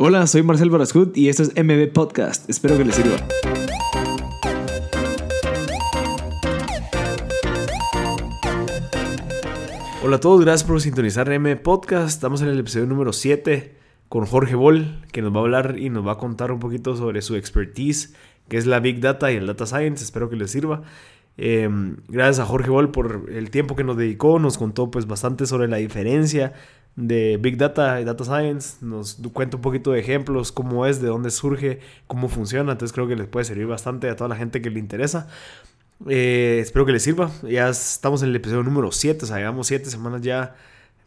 Hola, soy Marcel Barascut y esto es MB Podcast. Espero que les sirva. Hola a todos, gracias por sintonizar MB Podcast. Estamos en el episodio número 7 con Jorge Bol, que nos va a hablar y nos va a contar un poquito sobre su expertise, que es la Big Data y el Data Science. Espero que les sirva. Em, gracias a Jorge Bol por el tiempo que nos dedicó, nos contó pues bastante sobre la diferencia de Big Data y Data Science, nos cuenta un poquito de ejemplos, cómo es, de dónde surge, cómo funciona, entonces creo que les puede servir bastante a toda la gente que le interesa. Eh, espero que les sirva, ya estamos en el episodio número 7, o sea, llevamos 7 semanas ya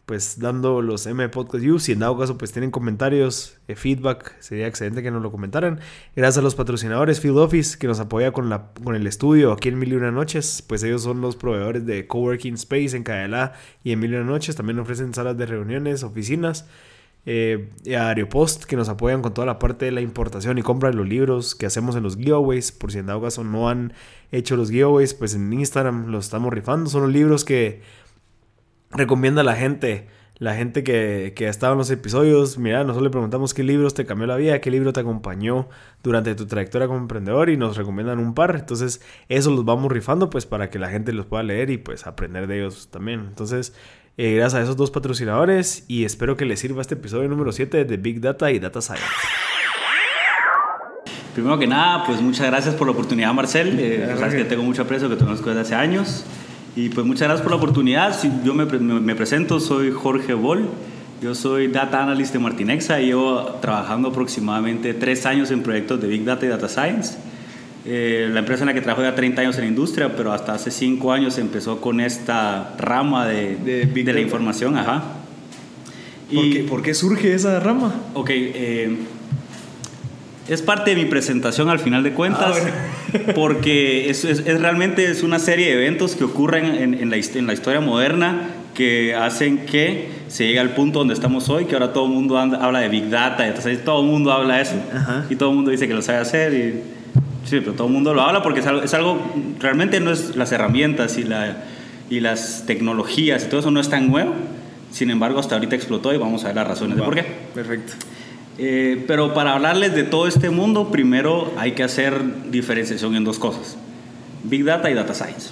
pues dando los M Podcast Views. Si en dado caso pues tienen comentarios, eh, feedback, sería excelente que nos lo comentaran. Gracias a los patrocinadores Field Office que nos apoya con, la, con el estudio aquí en Mil y Una Noches. Pues ellos son los proveedores de Coworking Space en Cadela y en Mil y Una Noches. También ofrecen salas de reuniones, oficinas. Eh, a Aeropost que nos apoyan con toda la parte de la importación y compra de los libros que hacemos en los giveaways. Por si en dado caso no han hecho los giveaways, pues en Instagram los estamos rifando. Son los libros que recomienda a la gente, la gente que, que ha estado en los episodios, mira, nosotros le preguntamos qué libros te cambió la vida, qué libro te acompañó durante tu trayectoria como emprendedor y nos recomiendan un par. Entonces, eso los vamos rifando pues para que la gente los pueda leer y pues aprender de ellos también. Entonces, eh, gracias a esos dos patrocinadores y espero que les sirva este episodio número 7 de Big Data y Data Science. Primero que nada, pues muchas gracias por la oportunidad, Marcel. Eh, sabes que tengo mucho aprecio, que te conozco desde hace años. Y pues muchas gracias por la oportunidad. Yo me, me, presento, soy Jorge Bol. Yo soy Data Analyst de Martinexa y llevo trabajando aproximadamente tres años en proyectos de Big Data y Data Science. Eh, la empresa en la que trabajo ya 30 años en la industria, pero hasta hace 5 años empezó con esta rama de, de, de la información. Ajá. ¿Por, y, qué, ¿Por, qué, surge esa rama? Ok, eh, es parte de mi presentación al final de cuentas, ah, porque es, es, realmente es una serie de eventos que ocurren en, en, la, en, la, historia moderna que hacen que se llegue al punto donde estamos hoy, que ahora todo el mundo anda, habla de Big Data, entonces todo el mundo habla de eso, Ajá. y todo el mundo dice que lo sabe hacer, y, sí, pero todo el mundo lo habla porque es algo, es algo, realmente no es las herramientas y, la, y las tecnologías y todo eso no es tan nuevo, sin embargo hasta ahorita explotó y vamos a ver las razones wow. de por qué. Perfecto. Eh, pero para hablarles de todo este mundo, primero hay que hacer diferenciación en dos cosas, Big Data y Data Science.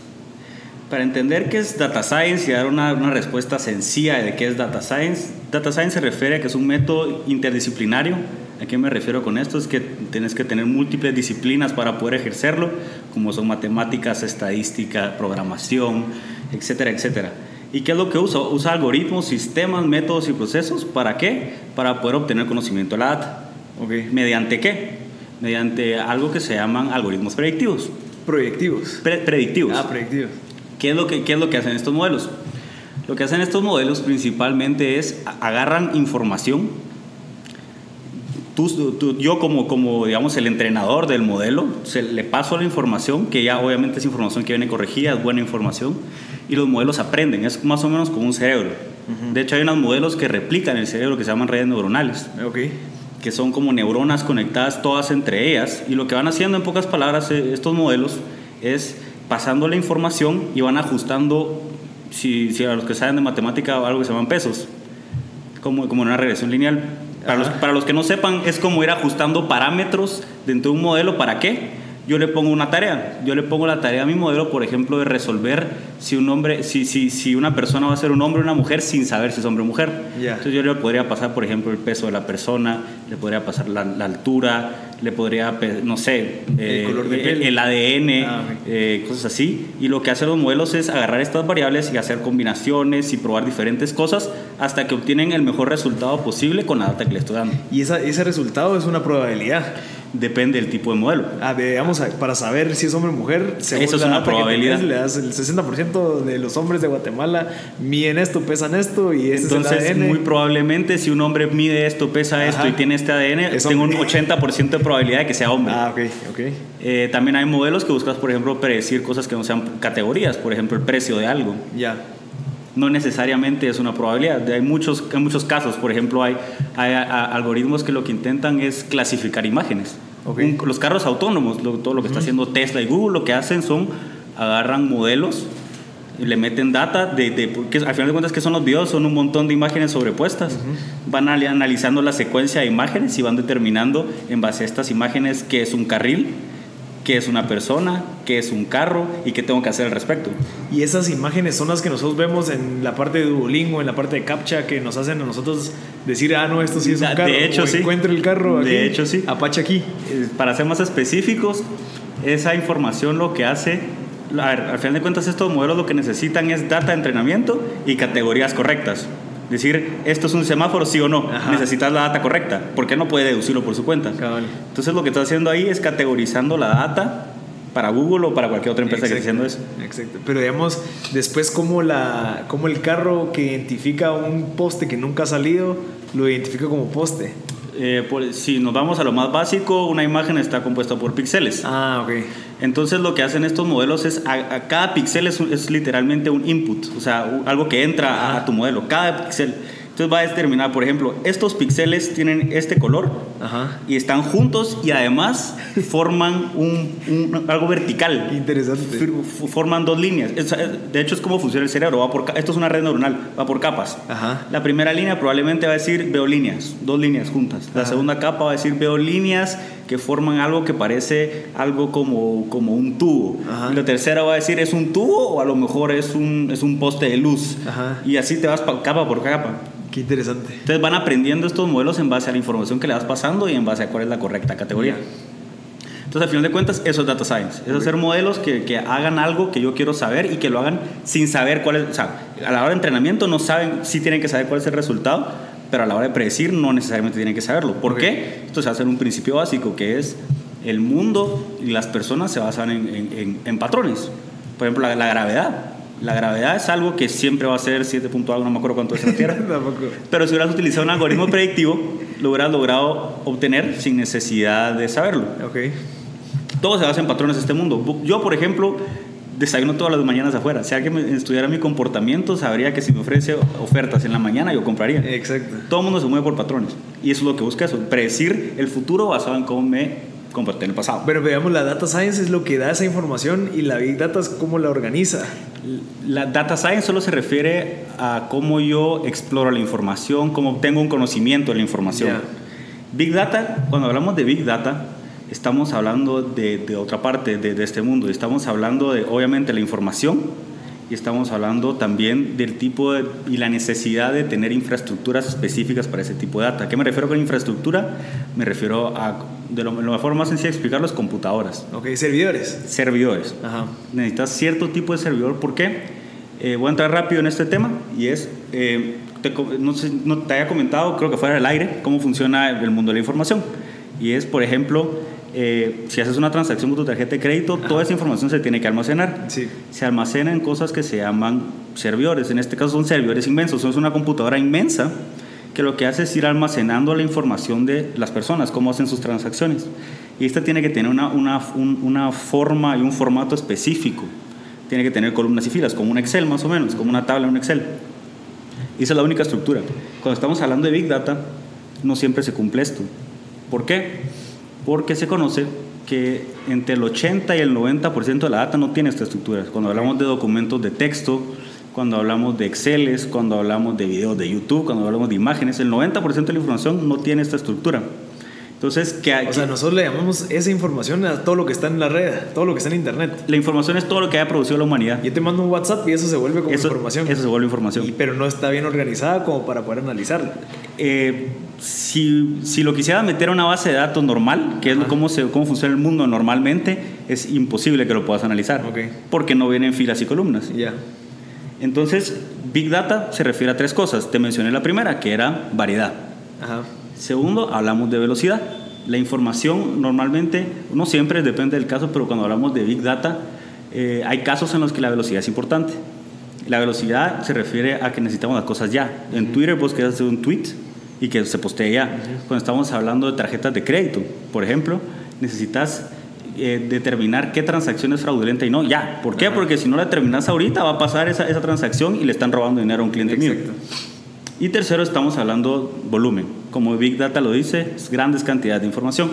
Para entender qué es Data Science y dar una, una, respuesta sencilla de qué es Data Science, Data Science se refiere a que es un método interdisciplinario. ¿A qué me refiero con esto? Es que tienes que tener múltiples disciplinas para poder ejercerlo, como son matemáticas, estadística, programación, etcétera, etcétera. ¿Y qué es lo que usa? Usa algoritmos, sistemas, métodos y procesos. ¿Para qué? Para poder obtener conocimiento de la data. Okay. ¿Mediante qué? Mediante algo que se llaman algoritmos predictivos. ¿Predictivos? Pre predictivos. Ah, predictivos. ¿Qué es, lo que, ¿Qué es lo que hacen estos modelos? Lo que hacen estos modelos principalmente es agarran información. Tú, tú, yo como, como, digamos, el entrenador del modelo, se le paso la información, que ya obviamente es información que viene corregida, es buena información y los modelos aprenden, es más o menos como un cerebro. Uh -huh. De hecho, hay unos modelos que replican el cerebro que se llaman redes neuronales, okay. que son como neuronas conectadas todas entre ellas, y lo que van haciendo, en pocas palabras, estos modelos es pasando la información y van ajustando, si, si a los que saben de matemática, algo que se llaman pesos, como, como en una regresión lineal. Para los, para los que no sepan, es como ir ajustando parámetros dentro de un modelo, ¿para qué? Yo le pongo una tarea. Yo le pongo la tarea a mi modelo, por ejemplo, de resolver si un hombre, si, si, si una persona va a ser un hombre o una mujer sin saber si es hombre o mujer. Yeah. Entonces yo le podría pasar, por ejemplo, el peso de la persona, le podría pasar la, la altura, le podría, no sé, eh, el, color de piel. el, ADN, ah, okay. eh, cosas así. Y lo que hacen los modelos es agarrar estas variables y hacer combinaciones y probar diferentes cosas hasta que obtienen el mejor resultado posible con la data que le estoy dando. Y esa, ese resultado es una probabilidad. Depende del tipo de modelo. Ah, digamos, para saber si es hombre o mujer, según Eso es una probabilidad. Tienes, le das el 60% de los hombres de Guatemala miden esto, pesan esto y este Entonces, es el ADN. muy probablemente si un hombre mide esto, pesa Ajá. esto y tiene este ADN, tengo un 80% de probabilidad de que sea hombre. Ah, ok, ok. Eh, también hay modelos que buscas, por ejemplo, predecir cosas que no sean categorías, por ejemplo, el precio de algo. Ya no necesariamente es una probabilidad. Hay muchos, hay muchos casos, por ejemplo, hay, hay, algoritmos que lo que intentan es clasificar imágenes. Okay. Un, los carros autónomos, lo, todo lo que uh -huh. está haciendo Tesla y Google, lo que hacen son agarran modelos le meten data de, de porque al final de cuentas que son los videos son un montón de imágenes sobrepuestas van analizando la secuencia de imágenes y van determinando en base a estas imágenes qué es un carril qué es una persona, qué es un carro y qué tengo que hacer al respecto. Y esas imágenes son las que nosotros vemos en la parte de Duolingo, en la parte de CAPTCHA, que nos hacen a nosotros decir, ah, no, esto sí es un carro. De hecho, o sí. Encuentre el carro aquí. De hecho, sí. Apache aquí. Eh, Para ser más específicos, esa información lo que hace, a ver, al final de cuentas estos modelos lo que necesitan es data de entrenamiento y categorías correctas. Decir, esto es un semáforo, sí o no. Ajá. Necesitas la data correcta, porque no puede deducirlo por su cuenta. Cabal. Entonces lo que está haciendo ahí es categorizando la data para Google o para cualquier otra empresa que esté haciendo eso. Exacto. Pero digamos, después como, la, como el carro que identifica un poste que nunca ha salido, lo identifica como poste. Eh, por- si nos vamos a lo más básico, una imagen está compuesta por píxeles. Ah, ok. Entonces lo que hacen estos modelos es, a, a cada píxel es, literalmente un input, o sea, algo que entra a, a tu modelo, cada píxel. Entonces va a determinar, por ejemplo, estos píxeles tienen este color Ajá. y están juntos y además forman un, un- algo vertical. interesante. Forman dos líneas. Es- De hecho, es como funciona el cerebro. Va por, esto es una red neuronal, va por capas. Ajá. La primera línea probablemente va a decir veo líneas, dos líneas juntas. La Ajá. segunda capa va a decir veo líneas que forman algo que parece algo como, como un tubo. Y la tercera va a decir es un tubo o a lo mejor es un, es un poste de luz. Y así te vas pa- capa por capa. Qué interesante. Entonces van aprendiendo estos modelos en base a la información que le vas pasando y en base a cuál es la correcta categoría. Entonces, al final de cuentas, eso es data science. Es hacer modelos que, que hagan algo que yo quiero saber y que lo hagan sin saber cuál es. O sea, a la hora de entrenamiento no saben, sí tienen que saber cuál es el resultado, pero a la hora de predecir no necesariamente tienen que saberlo. ¿Por Ok. qué? Esto se hace en un principio básico que es el mundo y las personas se basan en, en- en- en patrones. Por ejemplo, la, la gravedad. La gravedad es algo que siempre va a ser 7 punto algo, no me acuerdo cuánto es en la Tierra. Pero si hubieras utilizado un algoritmo predictivo, lo hubieras logrado obtener sin necesidad de saberlo. Ok. Todo se basa en patrones de este mundo. Yo, por ejemplo, desayuno todas las mañanas afuera. Si alguien estudiara mi comportamiento, sabría que si me ofrece ofertas en la mañana, yo compraría. Exacto. Todo el mundo se mueve por patrones. Y eso es lo que busca eso, predecir el futuro basado en cómo me comporté en el pasado. Pero veamos, la data science es lo que da esa información y la big data es cómo la organiza. La data science solo se refiere a cómo yo exploro la información, cómo obtengo un conocimiento de la información. Ya. Big Data, cuando hablamos de Big Data, estamos hablando de, de otra parte de, de este mundo. Estamos hablando de, obviamente, la información y estamos hablando también del tipo de- y la necesidad de tener infraestructuras específicas para ese tipo de data. ¿A qué me refiero con infraestructura? Me refiero a, de lo, la forma más sencilla de explicarlo es computadoras, Ok, servidores. servidores Ajá. necesitas cierto tipo de servidor. ¿Por qué? Eh, voy a entrar rápido en este tema y es, eh, te no, sé, no te había comentado, creo que fuera del aire, cómo funciona el mundo de la información. Y es, por ejemplo, eh, si haces una transacción con tu tarjeta de crédito, toda esa información se tiene que almacenar. Sí. Se almacenan en cosas que se llaman servidores. En este caso son servidores inmensos. Es una computadora inmensa que lo que hace es ir almacenando la información de las personas, cómo hacen sus transacciones. Y esta tiene que tener una, una, un- una forma y un formato específico. Tiene que tener columnas y filas, como un Excel más o menos, como una tabla en un Excel. Y esa es la única estructura. Cuando estamos hablando de Big Data, no siempre se cumple esto. ¿Por qué? Porque se conoce que entre el 80 y el 90% de la data no tiene esta estructura. Cuando hablamos de documentos de texto, cuando hablamos de Exceles, cuando hablamos de videos de YouTube, cuando hablamos de imágenes, el 90% de la información no tiene esta estructura. Entonces, ¿qué hay? O sea, nosotros le llamamos esa información a todo lo que está en la red, todo lo que está en internet. la información es todo lo que haya producido la humanidad. Yo te mando un WhatsApp y eso se vuelve como Eso, información. eso se vuelve información. Y- pero no está bien organizada como para poder analizarla. Eh, si, si lo quisiera meter a una base de datos normal, que es Ajá. cómo, se, cómo funciona el mundo normalmente, es imposible que lo puedas analizar. Ok. Porque no vienen filas y columnas. Ya. Entonces, Big Data se refiere a tres cosas. Te mencioné la primera, que era variedad. Ajá. Segundo, hablamos de velocidad. La información normalmente, no siempre, depende del caso, pero cuando hablamos de Big Data, eh, hay casos en los que la velocidad es importante. La velocidad se refiere a que necesitamos las cosas ya. En Twitter vos querés hacer un tweet y que se postee ya. Cuando estamos hablando de tarjetas de crédito, por ejemplo, necesitas eh, determinar qué transacción es fraudulenta y no ya. ¿Por qué? Ajá. Porque si no la determinas ahorita, va a pasar esa, esa transacción y le están robando dinero a un cliente mío. Exacto. Y tercero, estamos hablando volumen. Como Big Data lo dice, es grandes cantidades de información.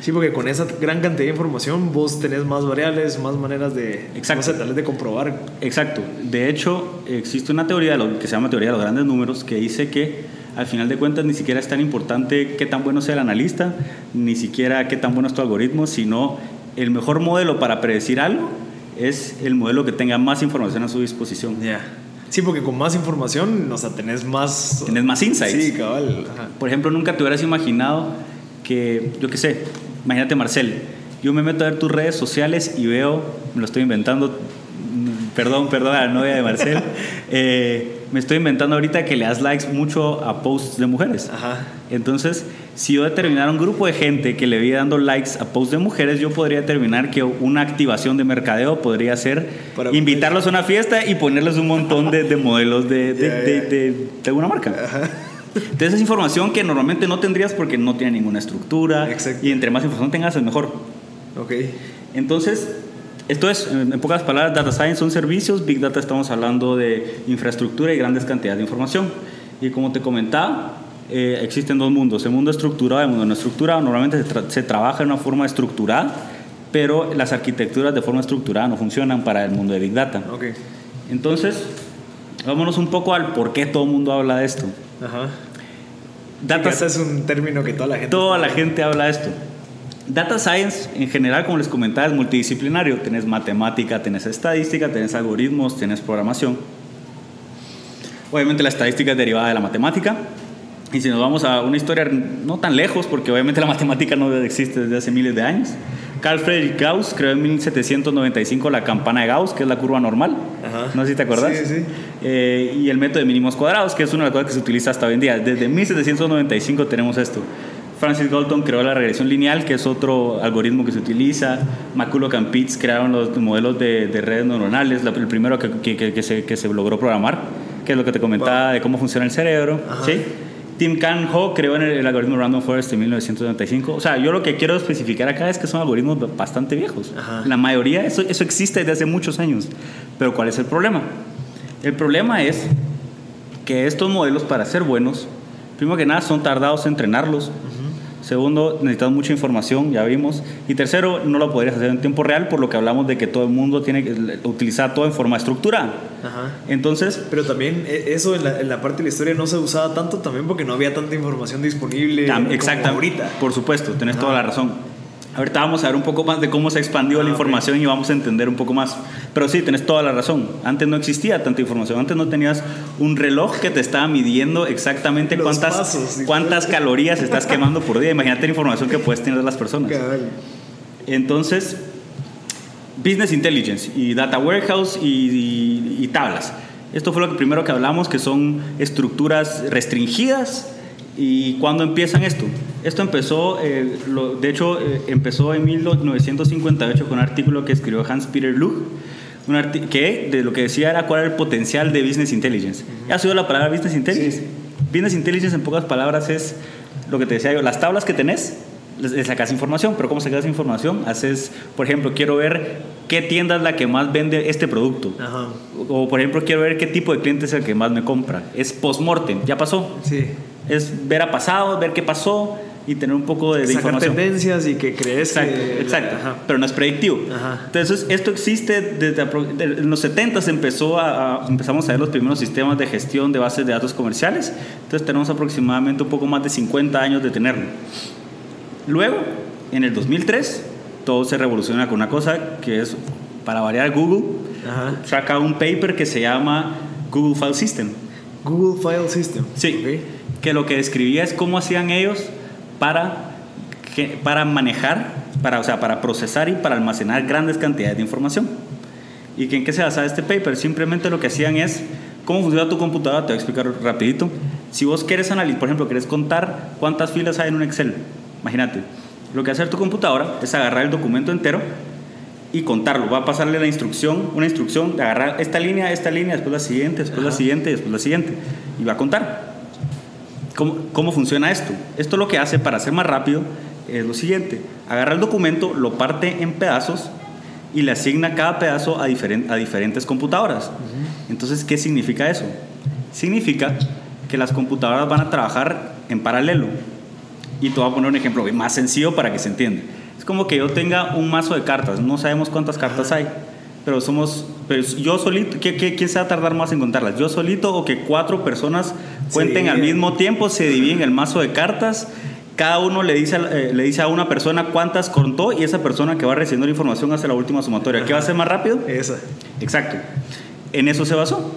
Sí, porque con esa gran cantidad de información vos tenés más variables, más maneras de, Exacto. vez de comprobar. Exacto. De hecho, existe una teoría que se llama teoría de los grandes números que dice que al final de cuentas ni siquiera es tan importante qué tan bueno sea el analista, ni siquiera qué tan bueno es tu algoritmo, sino el mejor modelo para predecir algo es el modelo que tenga más información a su disposición. Ya. Sí, porque con más información, o sea, tenés más... Tenés más insights. Sí, cabal. Ajá. Por ejemplo, nunca te hubieras imaginado que, yo qué sé, imagínate Marcel, yo me meto a ver tus redes sociales y veo, me lo estoy inventando, perdón, perdón a la novia de Marcel, eh, me estoy inventando ahorita que le das likes mucho a posts de mujeres. Ajá. Entonces, si yo determinara un grupo de gente que le vi dando likes a posts de mujeres, yo podría determinar que una activación de mercadeo podría ser Para invitarlos a una fiesta y ponerles un montón de, de modelos de, de, de- de- alguna marca. Entonces es información que normalmente no tendrías porque no tiene ninguna estructura Exacto. y entre más información tengas es mejor. Ok. Entonces, esto es, en en pocas palabras, Data Science son servicios, Big Data estamos hablando de infraestructura y grandes cantidades de información. Y como te comentaba, eh, existen dos mundos, el mundo estructurado y el mundo no estructurado. Normalmente se, tra- se trabaja de una forma estructurada, pero las arquitecturas de forma estructurada no funcionan para el mundo de Big Data. Ok. Entonces, vámonos un poco al por qué todo el mundo habla de esto. Ajá. Data, Ese es un término que toda la gente... Toda la gente habla de esto. Data Science, en general, como les comentaba, es multidisciplinario. Tenés matemática, tenés estadística, tenés algoritmos, tenés programación. Obviamente la estadística es derivada de la matemática. Y si nos vamos a una historia no tan lejos, porque obviamente la matemática no existe desde hace miles de años. Carl Friedrich Gauss creó en 1795 la campana de Gauss, que es la curva normal. Ajá. No sé si te acuerdas. Sí, sí. Eh, y el método de mínimos cuadrados, que es una de las cosas que se utiliza hasta hoy en día. Desde 1795 tenemos esto. Francis Galton creó la regresión lineal, que es otro algoritmo que se utiliza. McCulloch and Pitts crearon los modelos de, de redes neuronales, el primero que, que- que- que se, que se logró programar, que es lo que te comentaba de cómo funciona el cerebro. Ajá. ¿sí? Tim Can Ho creó el, el algoritmo Random Forest en 1995. O sea, yo lo que quiero especificar acá es que son algoritmos bastante viejos. Ajá. La mayoría, eso, eso existe desde hace muchos años. Pero ¿cuál es el problema? El problema es que estos modelos, para ser buenos, primero que nada, son tardados en entrenarlos. Segundo, necesitas mucha información, ya vimos. Y tercero, no lo podrías hacer en tiempo real, por lo que hablamos de que todo el mundo tiene que utilizar todo en forma estructurada. Ajá. Entonces, Pero también eh, eso en la, en la parte de la historia no se usaba tanto también porque no había tanta información disponible Tam- como Exacto, ahorita. Por supuesto, tenés toda la razón. Ahorita vamos a ver un poco más de cómo se ha expandido Ah, la información y vamos a entender un poco más. Pero sí, tenés toda la razón. Antes no existía tanta información. Antes no tenías un reloj que te estaba midiendo exactamente Los cuántas, pasos cuántas calorías estás quemando por día. Imagínate la información que puedes tener de las personas. Cabal. Entonces, Business Intelligence y Data Warehouse y, y- y tablas. Esto fue lo que primero que hablamos, que son estructuras restringidas. ¿Y cuándo empiezan esto? Esto empezó, eh, lo- de hecho, eh, empezó en 1958 con un artículo que escribió Hans-Peter Lug, un que de lo que decía era cuál era el potencial de Business Intelligence. ¿Ya has oído la palabra Business Intelligence? Sí. Business Intelligence, en pocas palabras, es lo que te decía yo, las tablas que tenés, le sacas información, pero ¿cómo sacas información? Haces, por ejemplo, quiero ver qué tienda es la que más vende este producto. Ajá. O, por ejemplo, quiero ver qué tipo de cliente es el que más me compra. Es post-mortem, ya pasó. Sí. Es ver a pasado, ver qué pasó y tener un poco de, de Sacar información. tendencias y que crees Exacto, que... exacto. Ajá. Pero no es predictivo. Ajá. Entonces, esto existe desde en los 70 se empezó a, a- empezamos a ver los primeros sistemas de gestión de bases de datos comerciales. Entonces, tenemos aproximadamente un poco más de 50 años de tenerlo. Luego, en el 2003, todo se revoluciona con una cosa que es, para variar, Google Ajá. saca un paper que se llama Google File System. Google File System. Sí, Ok. que lo que describía es cómo hacían ellos para, para manejar, para, o sea, para procesar y para almacenar grandes cantidades de información. ¿Y que en qué se basaba este paper? Simplemente lo que hacían es, ¿cómo funciona tu computadora? Te voy a explicar rapidito. Si vos quieres analizar, por ejemplo, quieres contar cuántas filas hay en un Excel, imagínate, lo que hace tu computadora es agarrar el documento entero y contarlo. Va a pasarle la instrucción, una instrucción de agarrar esta línea, esta línea, después la siguiente, después la siguiente, después la siguiente. Y va a contar. ¿Cómo, ¿Cómo funciona esto? Esto lo que hace para hacer más rápido es lo siguiente. Agarra el documento, lo parte en pedazos y le asigna cada pedazo a, diferen- a diferentes computadoras. Entonces, ¿qué significa eso? Significa que las computadoras van a trabajar en paralelo. Y te voy a poner un ejemplo más sencillo para que se entienda. Es como que yo tenga un mazo de cartas, no sabemos cuántas cartas hay, pero somos, pero yo solito, ¿qué, qué, quién se va a tardar más en contarlas? ¿Yo solito o que cuatro personas cuenten al mismo tiempo, se dividen el mazo de cartas? Cada uno le dice, eh, le dice a una persona cuántas contó y esa persona que va recibiendo la información hace la última sumatoria. ¿Qué va a ser más rápido? Esa. Exacto. En eso se basó.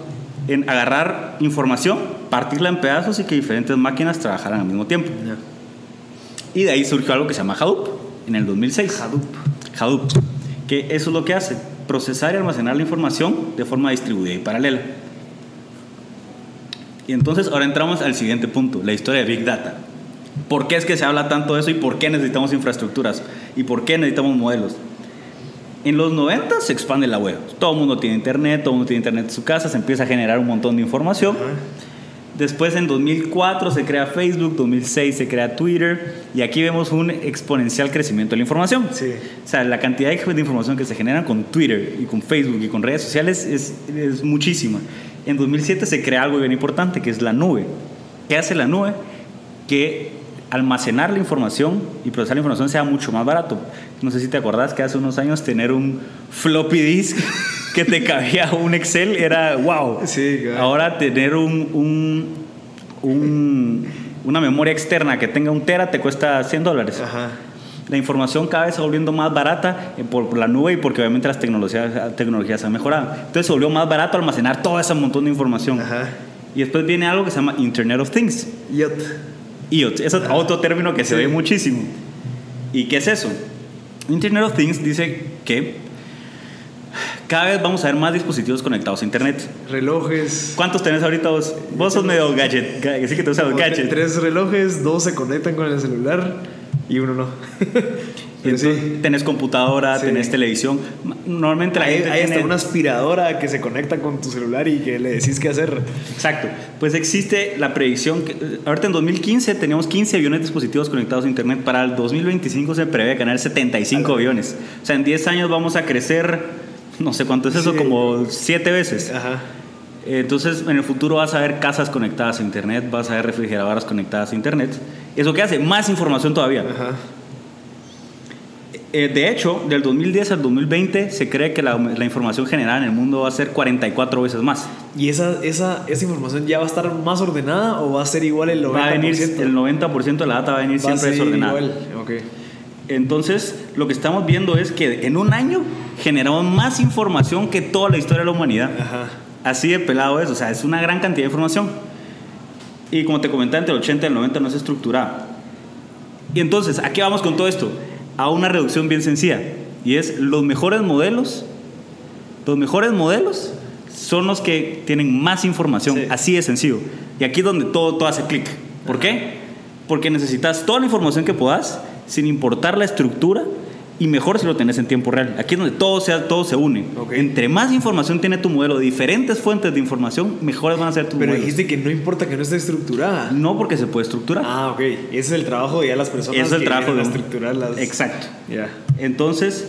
En agarrar información, partirla en pedazos y que diferentes máquinas trabajaran al mismo tiempo. Y de ahí surgió algo que se llama Hadoop en el 2006. Hadoop. Hadoop. Que eso es lo que hace, procesar y almacenar la información de forma distribuida y paralela. Y entonces ahora entramos al siguiente punto, la historia de Big Data. ¿Por qué es que se habla tanto de eso y por qué necesitamos infraestructuras? ¿Y por qué necesitamos modelos? En los 90 se expande la web. Todo el mundo tiene internet, todo el mundo tiene internet en su casa, se empieza a generar un montón de información. Después en 2004 se crea Facebook, 2006 se crea Twitter y aquí vemos un exponencial crecimiento de la información. Sí. O sea, la cantidad de información que se genera con Twitter y con Facebook y con redes sociales es, es muchísima. En 2007 se crea algo bien importante que es la nube. ¿Qué hace la nube? Que almacenar la información y procesar la información sea mucho más barato. No sé si te acordás que hace unos años tener un floppy disk que te cabía un Excel era wow. Sí, claro. Ahora tener un, un, un, una memoria externa que tenga un tera te cuesta 100 dólares. Ajá. La información cada vez se volviendo más barata eh, por, la nube y porque obviamente las tecnologías, tecnologías han mejorado. Entonces se volvió más barato almacenar todo ese montón de información. Ajá. Y después viene algo que se llama Internet of Things. IoT. IoT, es otro término que se Sí. ve muchísimo. ¿Y qué es eso? Internet of Things dice que cada vez vamos a ver más dispositivos conectados a Internet. Relojes. ¿Cuántos tenés ahorita vos? Vos sos medio gadget, ga- sí que te usas gadget. Tres relojes, dos se conectan con el celular y uno no. Entonces, sí. Tenés computadora, Sí. tenés televisión. Normalmente la Hay, gente hay hasta tiene- una aspiradora que se conecta con tu celular y que le decís qué hacer. Exacto. Pues existe la predicción que eh, ahorita en 2015 teníamos 15 aviones dispositivos conectados a internet. Para el 2025 se prevé ganar 75 aviones. O sea, en 10 años vamos a crecer, no sé cuánto es eso, Sí. como 7 veces. Ajá. Entonces, en el futuro vas a ver casas conectadas a internet, vas a ver refrigeradoras conectadas a internet. ¿Eso qué hace? Más información todavía. Ajá. Eh, de hecho, del 2010 al 2020 se cree que la, la información generada en el mundo va a ser 44 veces más. ¿Y esa, esa, esa información ya va a estar más ordenada o va a ser igual el 90%? Va a venir, el 90% de la data va a venir Va a siempre ser desordenada. igual. Entonces, lo que estamos viendo es que en un año generamos más información que toda la historia de la humanidad. Ajá. Así de pelado es, o sea, es una gran cantidad de información. Y como te comentaba, entre el 80 y el 90 no es estructurada. Y entonces, ¿a qué vamos con todo esto? A una reducción bien sencilla. Y es los mejores modelos, los mejores modelos son los que tienen más información. Sí. Así de sencillo. Y aquí es donde todo, todo hace clic. ¿Por qué? Porque necesitas toda la información que puedas, sin importar la estructura, y mejor si lo tenés en tiempo real. Aquí es donde todo, sea, todo se une. Entre más información tiene tu modelo de diferentes fuentes de información, mejores van a ser tus Pero modelos. dijiste que no importa que no esté estructurada. No porque se puede estructurar. Ah, ok. Ese es el trabajo de ya las personas Ese es el que trabajo de a un- estructurar las... Exacto. Ya. Entonces,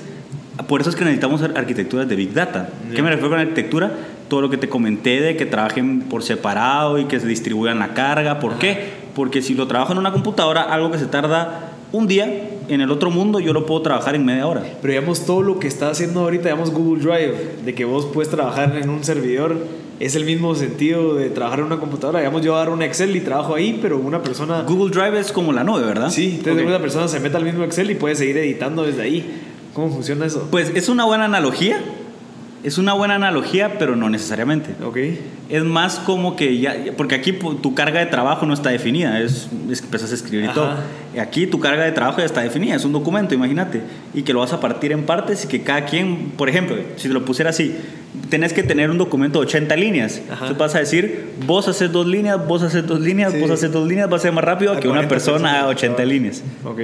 por eso es que necesitamos arquitecturas de Big Data. ¿Qué me refiero con arquitectura? Todo lo que te comenté de que trabajen por separado y que se distribuyan la carga. ¿Por qué? Porque si lo trabajo en una computadora, algo que se tarda un día, en el otro mundo yo lo puedo trabajar en media hora. Pero digamos, todo lo que está haciendo ahorita, digamos, Google Drive, de que vos puedes trabajar en un servidor, es el mismo sentido de trabajar en una computadora. Digamos, yo agarro un Excel y trabajo ahí, pero una persona... Google Drive es como la nube, ¿verdad? Sí, entonces Ok. una persona se mete al mismo Excel y puede seguir editando desde ahí. ¿Cómo funciona eso? Pues es una buena analogía. Es una buena analogía, pero no necesariamente. Ok. Es más como que ya, porque aquí tu carga de trabajo no está definida, es, es que empiezas a escribir y Ajá. todo. Y Aquí tu carga de trabajo ya está definida, es un documento, imagínate, y que lo vas a partir en partes y que cada quien, por ejemplo, si te lo pusiera así, tenés que tener un documento de 80 líneas. Ajá. Entonces vas a decir, vos haces dos líneas, vos haces dos líneas, Sí. vos haces dos líneas, va a ser más rápido A que una 40 persona a personas. 80 líneas. Ok.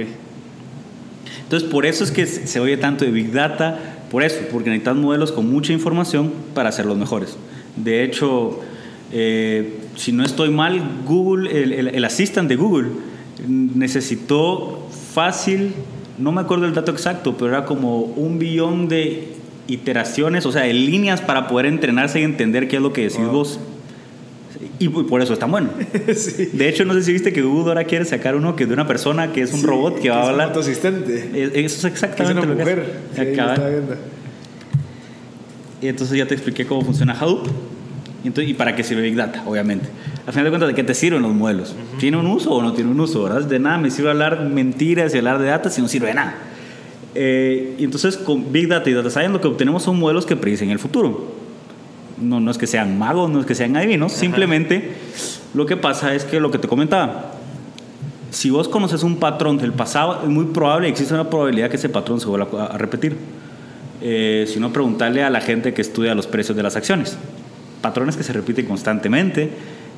Entonces, por eso es que se oye tanto de Big Data, por eso, porque necesitas modelos con mucha información para ser los mejores. De hecho, eh, si no estoy mal, Google, el, el, el assistant de Google, necesitó fácil, no me acuerdo el dato exacto, pero era como un billón de iteraciones, o sea, de líneas para poder entrenarse y entender qué es lo que decís Wow. vos. Y por eso es tan bueno. sí. De hecho, no sé si viste que Google ahora quiere sacar uno que de una persona que es un Sí, robot que va a es hablar. Un autoasistente. Es- Eso es es exactamente una lo que mujer. Sí. Y entonces ya te expliqué cómo funciona Hadoop. Y, entonces- y para qué sirve Big Data, obviamente. Al final de cuentas, ¿de qué te sirven los modelos? ¿Tiene un uso o no tiene un uso? ¿verdad? De nada me sirve hablar mentiras y hablar de data si no sirve de nada. Eh, y entonces con Big Data y Data Science lo que obtenemos son modelos que predicen el futuro. No, no es que sean magos, no es que sean adivinos, simplemente lo que pasa es que lo que te comentaba, si vos conoces un patrón del pasado, es muy probable, existe una probabilidad que ese patrón se vuelva a, repetir. Eh, si no, preguntarle a la gente que estudia los precios de las acciones. Patrones que se repiten constantemente,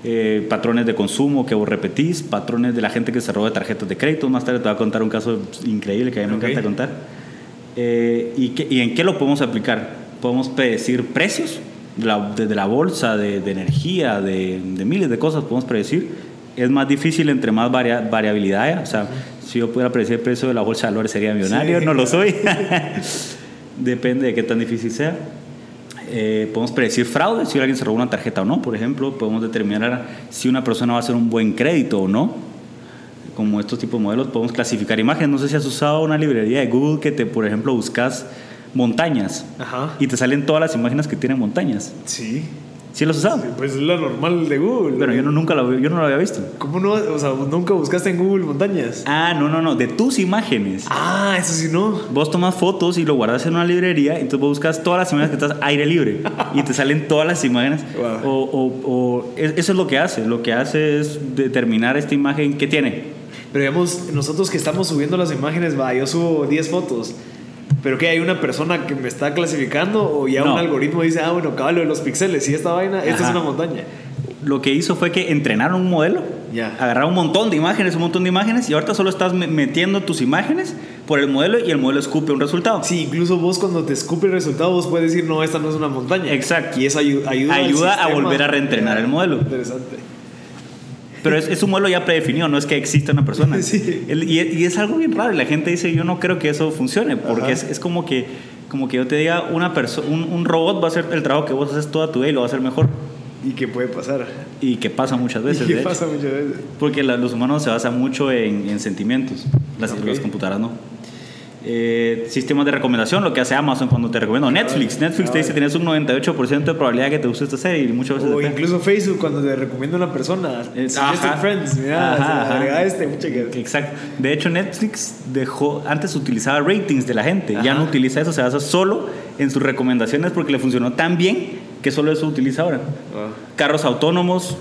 eh, patrones de consumo que vos repetís, patrones de la gente que se roba tarjetas de crédito. Más tarde te voy a contar un caso increíble que a mí me encanta contar. Eh, ¿y, qué- ¿Y en qué lo podemos aplicar? Podemos predecir precios, la- desde la bolsa, de, de energía, de, de miles de cosas podemos predecir. Es más difícil entre más varia- variabilidad haya. O sea, si yo pudiera predecir el precio de la bolsa de valores sería millonario, Sí. no lo soy. Depende de qué tan difícil sea. Eh, podemos predecir fraude, si alguien se robó una tarjeta o no, por ejemplo. Podemos determinar si una persona va a hacer un buen crédito o no. Como estos tipos de modelos, podemos clasificar imágenes. No sé si has usado una librería de Google que te, por ejemplo, buscas montañas Ajá. y te salen todas las imágenes que tienen montañas. Sí. ¿Sí has usado? Pues es la normal de Google. Bueno, yo no, nunca lo, yo no lo había visto. ¿Cómo no? O sea, nunca buscaste en Google montañas. Ah, no, no, no, de tus imágenes. Ah, eso sí no. Vos tomas fotos y lo guardas en una librería entonces vos buscas todas las imágenes que estás aire libre y te salen todas las imágenes. Wow. O, o- o- es- eso es lo que hace. Lo que hace es determinar esta imagen que tiene. Pero digamos, nosotros que estamos subiendo las imágenes, va, yo subo 10 fotos. ¿Pero que hay una persona que me está clasificando o ya No. un algoritmo dice, ah, bueno, caballo de los píxeles y esta vaina, esta es Ajá. una montaña? Lo que hizo fue que entrenaron un modelo, Ya. agarraron un montón de imágenes, un montón de imágenes y ahorita solo estás me- metiendo tus imágenes por el modelo y el modelo escupe un resultado. Sí, incluso vos cuando te escupe el resultado, vos puedes decir, no, esta no es una montaña. Exacto. Y eso ayu- ayuda, al Ayuda a volver a reentrenar el modelo. Interesante. Pero es, es un modelo ya predefinido, no es que exista una persona. Sí. El- y, y es algo bien raro. Y la gente dice, yo no creo que eso funcione, porque es, es como que como que yo te diga, una un, un robot va a hacer el trabajo que vos haces toda tu vida y lo va a hacer mejor. ¿Y qué puede pasar? Y que pasa muchas veces, ¿Y hecho. pasa muchas veces? Porque la- los humanos se basan mucho en, en sentimientos, las computadoras no. Eh, sistemas de recomendación, lo que hace Amazon cuando te recomienda. Netflix, Netflix te dice tienes un 98% de probabilidad que te guste esta serie y muchas veces O te- incluso Facebook cuando te recomienda una persona. Ajá. friends, mira, Ajá, este, mucha que... Exacto. De hecho, Netflix dejó, antes utilizaba ratings de la gente, ya no utiliza eso, se basa solo en sus recomendaciones porque le funcionó tan bien que solo eso utiliza ahora. Ah. Carros autónomos.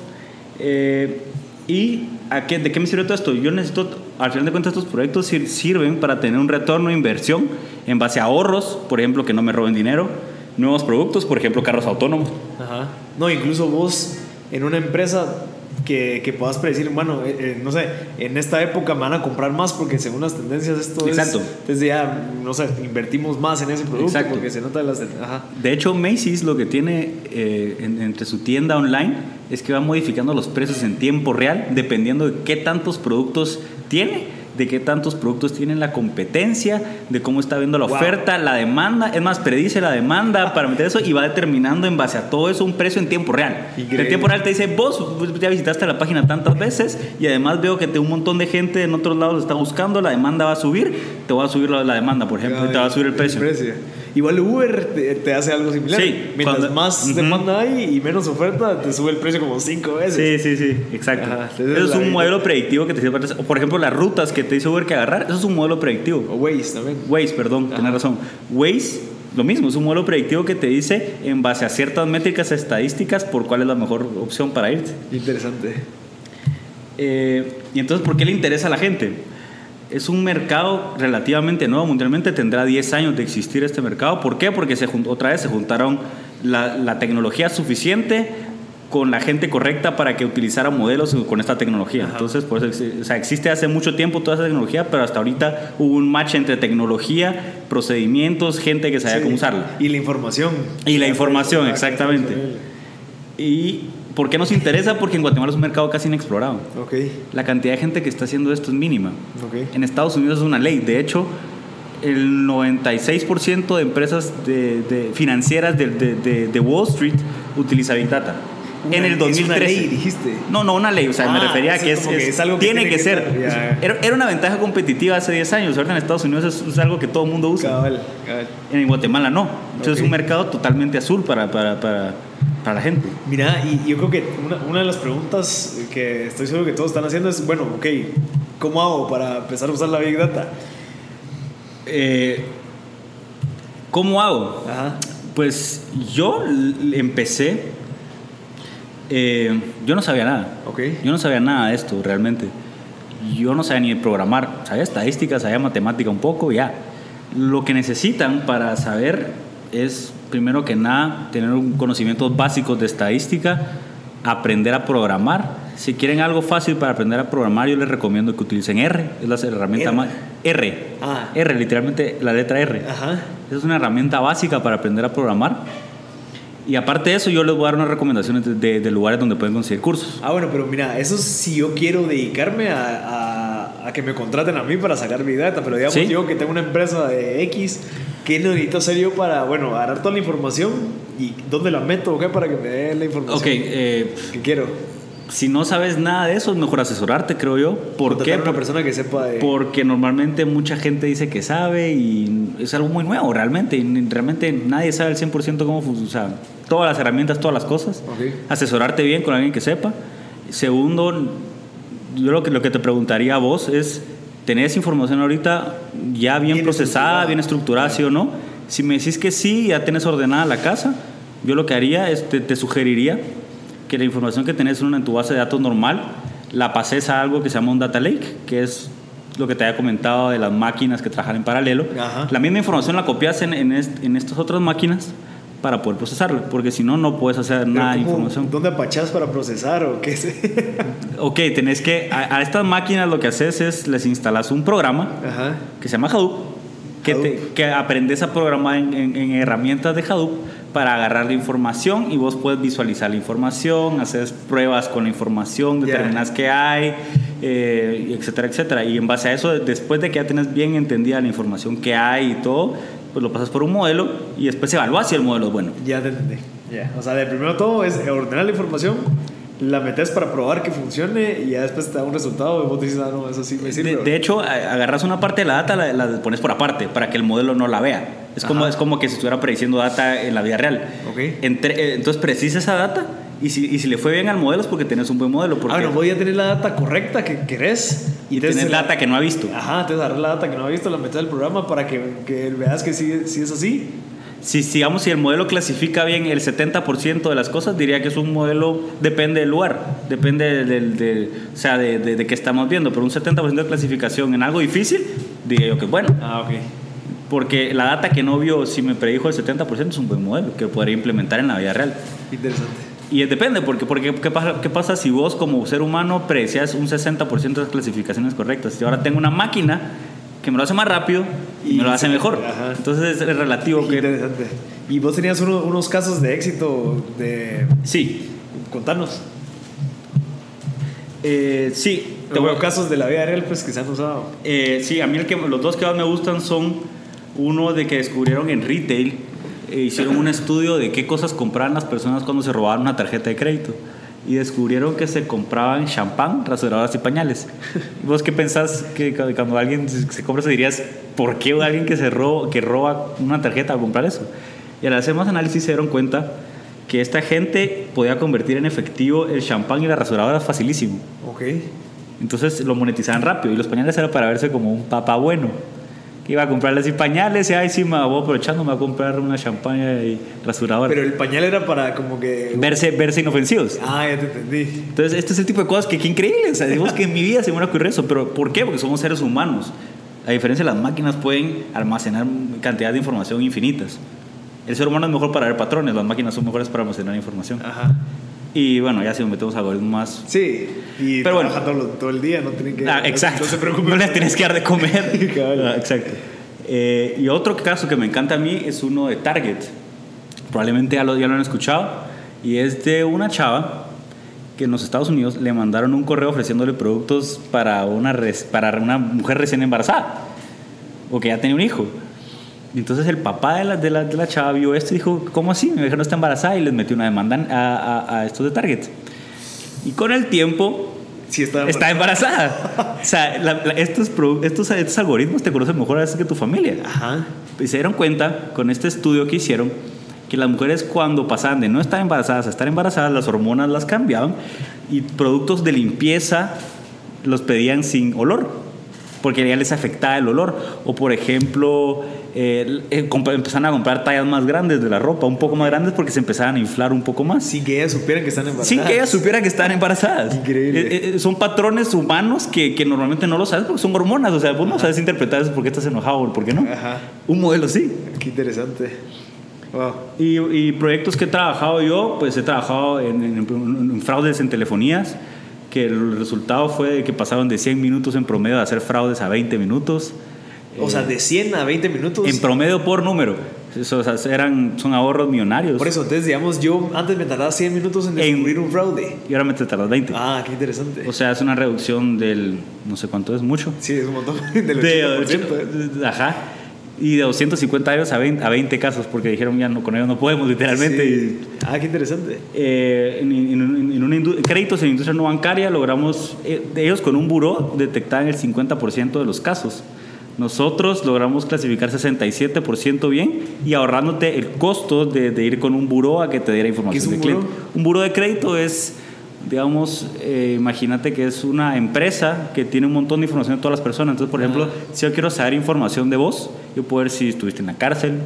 eh, ¿Y a qué, de qué me sirve todo esto? Yo necesito, al final de cuentas, estos proyectos sir- sirven para tener un retorno de inversión en base a ahorros, por ejemplo, que no me roben dinero, nuevos productos, por ejemplo, carros autónomos. Ajá. No, incluso vos en una empresa que, que puedas predecir, bueno, eh, eh, no sé, en esta época me van a comprar más porque según las tendencias esto Exacto. es... Entonces ya, no sé, invertimos más en ese producto Exacto. porque se nota las... Ajá. De hecho, Macy's lo que tiene eh, en- entre su tienda online es que va modificando los precios en tiempo real dependiendo de qué tantos productos tiene, de qué tantos productos tiene la competencia, de cómo está viendo la Wow. oferta, la demanda. Es más, predice la demanda para meter eso y va determinando en base a todo eso un precio en tiempo real. En tiempo real te dice, vos ya visitaste la página tantas veces y además veo que te- un montón de gente en otros lados está buscando, la demanda va a subir, te va a subir la, la demanda, por ejemplo, y te va a subir el precio. Igual Uber te, te hace algo similar. Sí, Mientras cuando- más demanda hay y menos oferta, te sube el precio como cinco veces. Sí, sí, sí, exacto. Ajá, eso es un modelo predictivo que te sirve para por ejemplo, las rutas que te dice Uber que agarrar, eso es un modelo predictivo. O Waze también. Waze, perdón, Ajá. tienes razón. Waze, lo mismo, es un modelo predictivo que te dice en base a ciertas métricas estadísticas por cuál es la mejor opción para irte. Interesante. Eh, y entonces, ¿por qué le interesa a la gente? Es un mercado relativamente nuevo mundialmente, tendrá 10 años de existir este mercado. ¿Por qué? Porque se otra vez se juntaron la, la tecnología suficiente con la gente correcta para que utilizara modelos con esta tecnología. Ajá. Entonces, por eso exi- o sea, existe hace mucho tiempo toda esa tecnología, pero hasta ahorita hubo un match entre tecnología, procedimientos, gente que sabía Sí. cómo usarla. Y la información. Y la información, Ah, exactamente. ¿Y por qué nos interesa? Porque en Guatemala es un mercado casi inexplorado. La cantidad de gente que está haciendo esto es mínima. En Estados Unidos es una ley. De hecho, el 96% de empresas de, de- financieras de, de- de- de Wall Street utiliza Big Data. En el 2013. Es una ley, dijiste. No, no una ley, o sea, me Ah, refería a que es, que es- algo que tiene, tiene que, que ser. Era, era una ventaja competitiva hace 10 años, ahorita en Estados Unidos es, algo que todo el mundo usa. Cabal, cabal. En Guatemala no. Entonces es un mercado totalmente azul para, para, para, para la gente. Mira, y yo creo que una, una de las preguntas que estoy seguro que todos están haciendo es, bueno, ok, ¿cómo hago para empezar a usar la Big Data? Eh, ¿Cómo hago? Ajá. Pues yo empecé, eh, yo no sabía nada. Ok. Yo no sabía nada de esto realmente. Yo no sabía ni programar, sabía estadística, sabía matemática un poco, ya. Lo que necesitan para saber es, primero que nada, tener un conocimientos básicos de estadística, aprender a programar. Si quieren algo fácil para aprender a programar, yo les recomiendo que utilicen R, es la herramienta R. más... R. Ah. R, literalmente la letra R. Ajá. Es una herramienta básica para aprender a programar. Y aparte de eso, yo les voy a dar unas recomendaciones de, de- de lugares donde pueden conseguir cursos. Ah, bueno, pero mira, eso si yo quiero dedicarme a, a- a que me contraten a mí para sacar Big Data, pero digamos Sí. yo que tengo una empresa de X, ¿qué necesito hacer yo para, bueno, agarrar toda la información y dónde la meto o qué para que me dé la información Ok, eh, que quiero? Si no sabes nada de eso, es mejor asesorarte, creo yo. ¿Por Contratar qué? a una persona que sepa de... Porque normalmente mucha gente dice que sabe y es algo muy nuevo realmente. Y realmente nadie sabe al 100% cómo funciona. O sea, todas las herramientas, todas las cosas. Asesorarte bien con alguien que sepa. Segundo, yo lo que, lo que te preguntaría a vos es, ¿tenés información ahorita ya bien, Bien procesada, estructurada. bien estructurada, sí o no? Si me decís que sí, ya tenés ordenada la casa, yo lo que haría es, te, te sugeriría que la información que tenés en, tu base de datos normal la pases a algo que se llama un data lake, que es lo que te había comentado de las máquinas que trabajan en paralelo. Ajá. La misma información la copias en, en, est- en estas otras máquinas para poder procesarla, porque si no, no puedes hacer nada de ¿cómo- información. ¿Dónde apachás para procesar o qué sé? Ok, tenés que, a, a estas máquinas lo que haces es les instalas un programa Ajá. que se llama Hadoop, que, te- que aprendes a programar en- en herramientas de Hadoop para agarrar la información y vos puedes visualizar la información, haces pruebas con la información, determinas qué hay, eh, etcétera, etcétera. Y en base a eso, después de que ya tienes bien entendida la información que hay y todo, pues lo pasas por un modelo y después evalúas si el modelo es bueno. Ya te entendí. Ya. O sea, de primero todo es ordenar la información, la metes para probar que funcione y ya después te da un resultado y vos dices, ah, no, eso sí me sirve. De, de hecho, agarras una parte de la data, la, la pones por aparte para que el modelo no la vea. Es como, es como que si estuviera prediciendo data en la vida real. Ok. Entre- eh, entonces precisa esa data y si, y si le fue bien al modelo es porque tenés un buen modelo. Porque ah, bueno, voy a tener la data correcta que querés y tenés la- data que no ha visto. Ajá, entonces agarrar la data que no ha visto, la metes al programa para que, que veas que sí, sí es así. Si, digamos, si el modelo clasifica bien el 70% de las cosas, diría que es un modelo, depende del lugar, depende del, del- o sea, de, de, de qué estamos viendo, pero un 70% de clasificación en algo difícil, diría yo que bueno. Ah, ok. Porque la data que no vio, si me predijo el 70%, es un buen modelo que podría implementar en la vida real. Interesante. Y depende, porque, porque ¿qué, pasa, ¿qué pasa si vos como ser humano predecías un 60% de las clasificaciones correctas? Y ahora tengo una máquina que me lo hace más rápido y, Y me lo hace mejor. ajá. Entonces es relativo que... Interesante. Y vos tenías uno- unos casos de éxito de... Sí, Contanos. eh, sí. Te veo casos de la vida real pues que se han usado. Eh, sí, a mí el que, los dos que más me gustan son uno de que descubrieron en retail, eh, hicieron un estudio de qué cosas compraban las personas cuando se robaban una tarjeta de crédito. Y descubrieron que se compraban champán, rasuradoras y pañales. ¿Vos qué pensás que cu- cuando alguien se se compra eso dirías, ¿por qué alguien que, se roba, que roba una tarjeta va a comprar eso? Y al hacer más análisis se dieron cuenta que esta gente podía convertir en efectivo el champán y la rasuradora facilísimo. Ok. Entonces lo monetizaban rápido y los pañales era para verse como un papá bueno. Que iba a comprarle así pañales y ay, sí, me voy aprovechando, me voy a comprar una champaña y rasuradora. Pero el pañal era para como que... verse, verse inofensivos. Ah, ya te entendí. Entonces, este es el tipo de cosas que qué increíble. O sea, digamos que en mi vida se me ocurrió eso. Pero ¿por qué? Porque somos seres humanos. A diferencia de las máquinas, pueden almacenar cantidad de información infinitas. El ser humano es mejor para ver patrones, las máquinas son mejores para almacenar información. Ajá. Y bueno, ya si nos metemos a algoritmos más Sí. Y Pero bueno. todo, el día, no tienen que... Ah, exacto. No se preocupen. No les tienes que dar de comer. Ah, exacto. Eh, y otro caso que me encanta a mí es uno de Target. Probablemente ya lo, ya lo han escuchado. Y es de una chava que en los Estados Unidos le mandaron un correo ofreciéndole productos para una, res- para una mujer recién embarazada o que ya tenía un hijo. Y entonces el papá de la, de la, de la chava vio esto y dijo, ¿cómo así? Mi hija no está embarazada y les metió una demanda a, a, a estos de Target. Y con el tiempo Sí, está está embarazada. o sea, la- estos, estos, estos algoritmos te conocen mejor a veces que tu familia. Ajá. Y se dieron cuenta con este estudio que hicieron que las mujeres cuando pasaban de no estar embarazadas a estar embarazadas, las hormonas las cambiaban y productos de limpieza los pedían sin olor, porque ya les afectaba el olor. O por ejemplo, eh, eh, empezaron a comprar tallas más grandes de la ropa, un poco más grandes porque se empezaban a inflar un poco más. Sin que ellas supieran que están embarazadas. Sin que ellas supieran que están embarazadas. Increíble. Eh, eh, son patrones humanos que, que normalmente no lo sabes porque son hormonas. O sea, vos no sabes interpretar eso porque estás enojado o por qué no. Ajá. Un modelo sí. Qué interesante. Wow. Y, y proyectos que he trabajado yo, pues he trabajado en, en- en fraudes en telefonías, que el resultado fue que pasaron de 100 minutos en promedio de hacer fraudes a 20 minutos. O sea, de 100 a 20 minutos. en promedio por número. Eso, o sea, eran, son ahorros millonarios. Por eso, entonces, digamos, yo antes me tardaba 100 minutos en En- descubrir un fraude. Y ahora me tardas 20. Ah, qué interesante. O sea, es una reducción del, no sé cuánto es, mucho. sí, es un montón. Del De, 80%. de- ajá. Y de 250 euros a 20, a 20 casos, porque dijeron ya no, con ellos no podemos, literalmente. Sí. Ah, qué interesante. Eh, en, en- en una créditos en industria no bancaria logramos, eh, ellos con un buró detectaban el 50% de los casos. Nosotros logramos clasificar 67% bien y ahorrándote el costo de, de ir con un buró a que te diera información ¿Qué es un de cliente. buró? Un buró de crédito es, digamos, eh, imagínate que es una empresa que tiene un montón de información de todas las personas. Entonces, por ejemplo, si yo quiero saber información de vos, yo puedo ver si estuviste en la cárcel,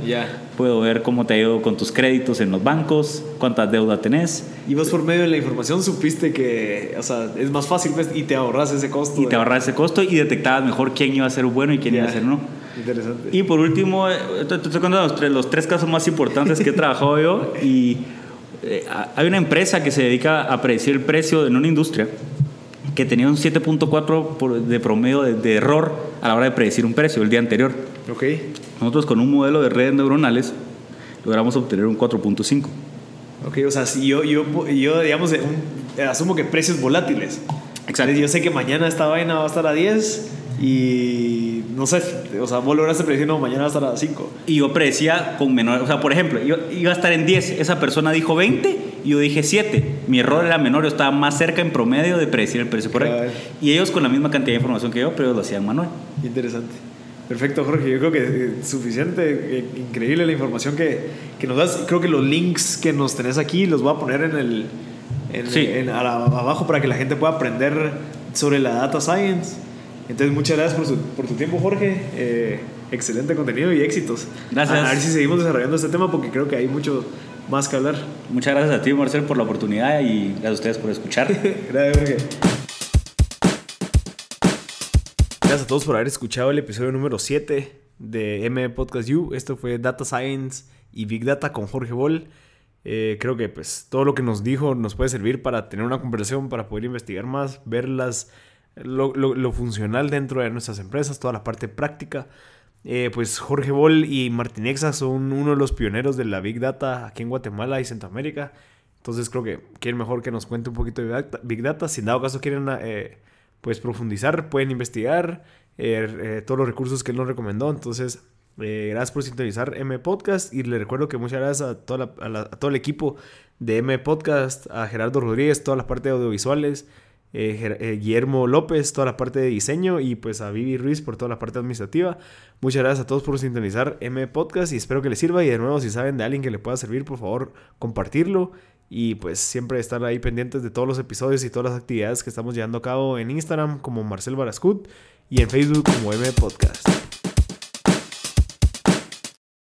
puedo ver cómo te ha ido con tus créditos en los bancos, cuántas deudas tenés. Y vos por medio de la información supiste que, o sea, es más fácil pues, y te ahorras ese costo. y te ahorras ese costo y detectabas mejor quién iba a ser bueno y quién iba a ser no. Interesante. Y por último, eh, te, estoy contando los tres, casos más importantes que he trabajado yo y eh, hay una empresa que se dedica a predecir el precio en una industria que tenía un 7.4 por- de promedio de, de error a la hora de predecir un precio el día anterior. Ok. Nosotros con un modelo de redes neuronales logramos obtener un 4.5. Ok, o sea, si yo, yo, yo digamos, un- asumo que precios volátiles. Exacto. Yo sé que mañana esta vaina va a estar a 10 y no sé, o sea, vos lograste predecir, no, mañana va a estar a 5. Y yo predecía con menor, o sea, por ejemplo, yo iba a estar en 10, esa persona dijo 20 y yo dije 7. Mi error era menor, yo estaba más cerca en promedio de predecir el precio correcto. Y ellos con la misma cantidad de información que yo, pero lo hacían manual. Interesante. Perfecto, Jorge. Yo creo que eh, suficiente, eh, increíble la información que, que nos das. Creo que los links que nos tenés aquí los voy a poner en el en, Sí. en- a la- abajo para que la gente pueda aprender sobre la data science. Entonces, muchas gracias por, su- por tu tiempo, Jorge. Eh, excelente contenido y éxitos. Gracias. A ver si seguimos desarrollando este tema porque creo que hay mucho más que hablar. Muchas gracias a ti, Marcel, por la oportunidad y gracias a ustedes por escuchar. Gracias, Jorge. Gracias a todos por haber escuchado el episodio número 7 de M Podcast U. Esto fue Data Science y Big Data con Jorge Boll. Eh, creo que pues todo lo que nos dijo nos puede servir para tener una conversación, para poder investigar más, ver las, lo, lo- lo funcional dentro de nuestras empresas, toda la parte práctica. Eh, pues Jorge Boll y Martinexa son uno de los pioneros de la Big Data aquí en Guatemala y Centroamérica. Entonces creo que quieren mejor que nos cuente un poquito de Big Data. Si en dado caso quieren eh, pues profundizar, pueden investigar eh, eh, todos los recursos que él nos recomendó. Entonces, eh, gracias por sintonizar M Podcast y le recuerdo que muchas gracias a, todo el equipo de M Podcast, a Gerardo Rodríguez, toda la parte de audiovisuales, eh, Guillermo López, toda la parte de diseño y pues a Vivi Ruiz por toda la parte administrativa. Muchas gracias a todos por sintonizar M Podcast y espero que les sirva y de nuevo si saben de alguien que le pueda servir, por favor, compartirlo y pues siempre estar ahí pendientes de todos los episodios y todas las actividades que estamos llevando a cabo en Instagram como Marcel Barascut y en Facebook como M Podcast.